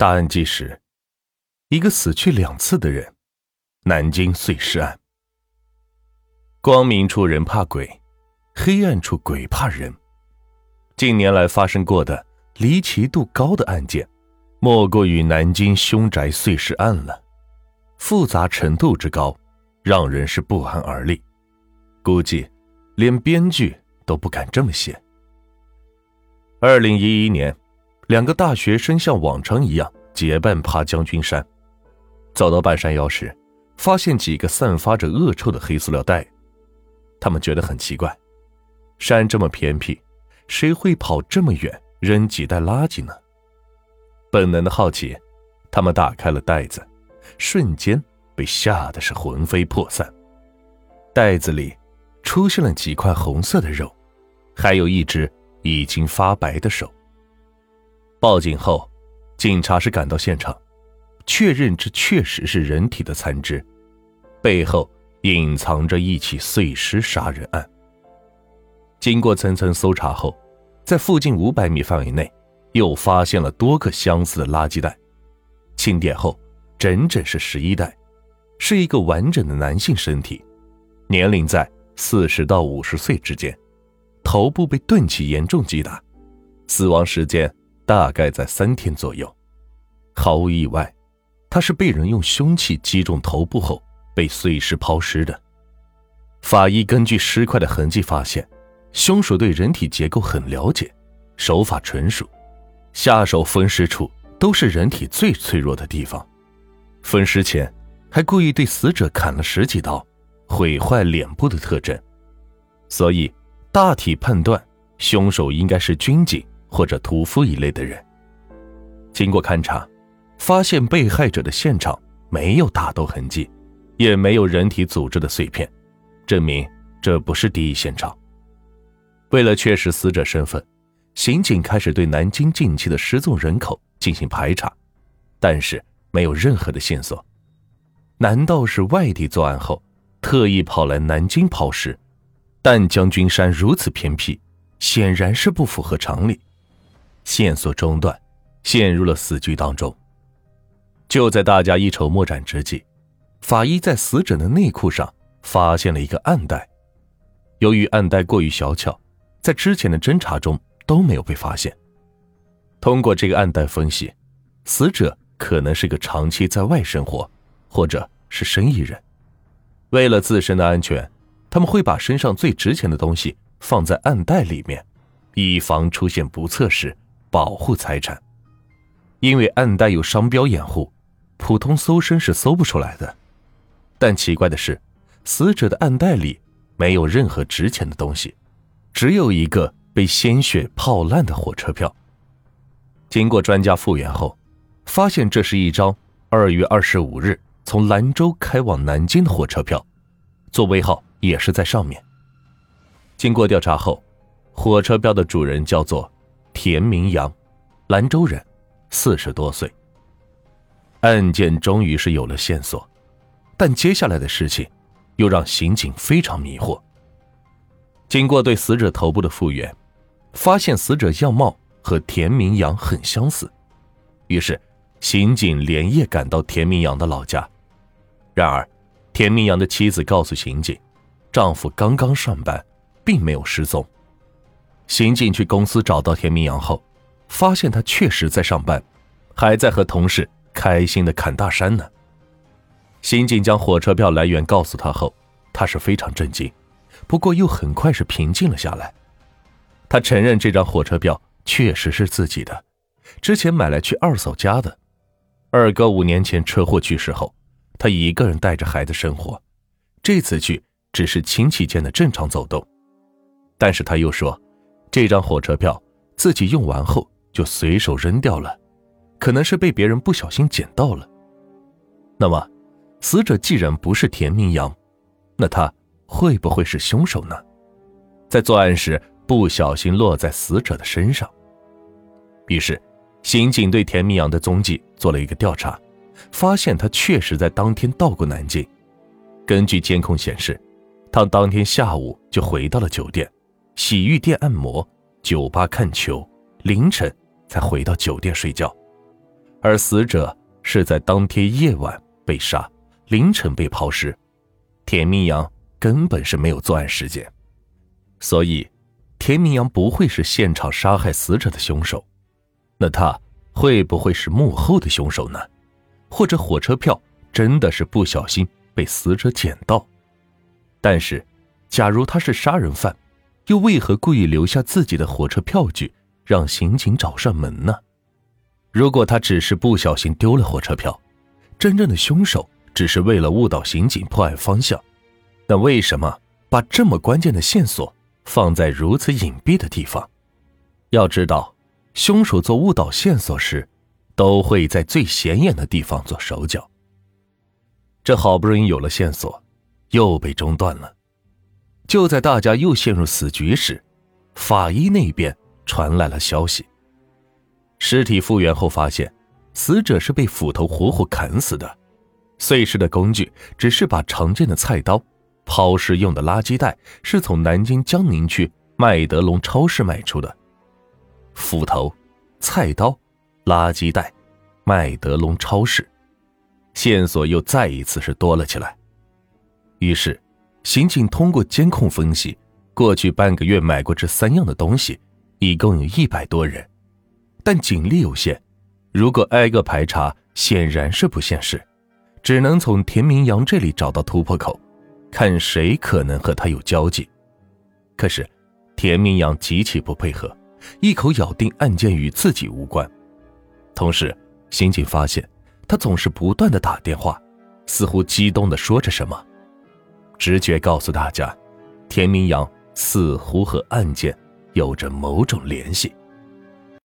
大案纪实：一个死去两次的人。南京碎尸案。光明处人怕鬼，黑暗处鬼怕人。近年来发生过的离奇度高的案件，莫过于南京凶宅碎尸案了。复杂程度之高，让人是不寒而栗。估计连编剧都不敢这么写。二零一一年。两个大学生像往常一样结伴爬将军山，走到半山腰时，发现几个散发着恶臭的黑塑料袋。他们觉得很奇怪，山这么偏僻，谁会跑这么远扔几袋垃圾呢？本能的好奇，他们打开了袋子，瞬间被吓得是魂飞魄散。袋子里出现了几块红色的肉，还有一只已经发白的手。报警后，警察是赶到现场，确认这确实是人体的残肢，背后隐藏着一起碎尸杀人案。经过层层搜查后，在附近五百米范围内，又发现了多个相似的垃圾袋，清点后，整整是十一袋，是一个完整的男性身体，年龄在四十到五十岁之间，头部被钝器严重击打，死亡时间。大概在三天左右，毫无意外，他是被人用凶器击中头部后被碎尸抛尸的。法医根据尸块的痕迹发现，凶手对人体结构很了解，手法纯熟，下手分尸处都是人体最脆弱的地方，分尸前还故意对死者砍了十几刀，毁坏脸部的特征，所以大体判断凶手应该是军警。或者屠夫一类的人。经过勘查，发现被害者的现场没有打斗痕迹，也没有人体组织的碎片，证明这不是第一现场。为了确实死者身份，刑警开始对南京近期的失踪人口进行排查，但是没有任何的线索。难道是外地作案后特意跑来南京抛尸？但将军山如此偏僻，显然是不符合常理。线索中断，陷入了死局当中。就在大家一筹莫展之际，法医在死者的内裤上发现了一个暗袋。由于暗袋过于小巧，在之前的侦查中都没有被发现。通过这个暗袋分析，死者可能是个长期在外生活，或者是生意人。为了自身的安全，他们会把身上最值钱的东西放在暗袋里面，以防出现不测时。保护财产，因为暗袋有商标掩护，普通搜身是搜不出来的。但奇怪的是，死者的暗袋里没有任何值钱的东西，只有一个被鲜血泡烂的火车票。经过专家复原后，发现这是一张二月二十五日从兰州开往南京的火车票，座位号也是在上面。经过调查后，火车票的主人叫做。田明阳，兰州人，四十多岁。案件终于是有了线索，但接下来的事情又让刑警非常迷惑。经过对死者头部的复原，发现死者样貌和田明阳很相似，于是刑警连夜赶到田明阳的老家。然而，田明阳的妻子告诉刑警，丈夫刚刚上班，并没有失踪。刑警去公司找到田明阳后，发现他确实在上班，还在和同事开心的侃大山呢。刑警将火车票来源告诉他后，他是非常震惊，不过又很快是平静了下来。他承认这张火车票确实是自己的，之前买来去二嫂家的。二哥五年前车祸去世后，他一个人带着孩子生活，这次去只是亲戚间的正常走动。但是他又说。这张火车票自己用完后就随手扔掉了，可能是被别人不小心捡到了。那么，死者既然不是田明阳，那他会不会是凶手呢？在作案时不小心落在死者的身上。于是，刑警对田明阳的踪迹做了一个调查，发现他确实在当天到过南京。根据监控显示，他当天下午就回到了酒店。洗浴店按摩，酒吧看球，凌晨才回到酒店睡觉。而死者是在当天夜晚被杀，凌晨被抛尸，田明阳根本是没有作案时间，所以田明阳不会是现场杀害死者的凶手。那他会不会是幕后的凶手呢？或者火车票真的是不小心被死者捡到？但是，假如他是杀人犯，又为何故意留下自己的火车票据，让刑警找上门呢？如果他只是不小心丢了火车票，真正的凶手只是为了误导刑警破案方向，那为什么把这么关键的线索放在如此隐蔽的地方？要知道，凶手做误导线索时，都会在最显眼的地方做手脚。这好不容易有了线索，又被中断了。就在大家又陷入死局时，法医那边传来了消息。尸体复原后发现，死者是被斧头活活砍死的，碎尸的工具只是把常见的菜刀，抛尸用的垃圾袋是从南京江宁区麦德龙超市卖出的。斧头、菜刀、垃圾袋，麦德龙超市，线索又再一次是多了起来。于是。刑警通过监控分析，过去半个月买过这三样的东西，一共有一百多人，但警力有限，如果挨个排查，显然是不现实，只能从田明阳这里找到突破口，看谁可能和他有交集。可是，田明阳极其不配合，一口咬定案件与自己无关。同时，刑警发现他总是不断的打电话，似乎激动的说着什么。直觉告诉大家，田明阳似乎和案件有着某种联系。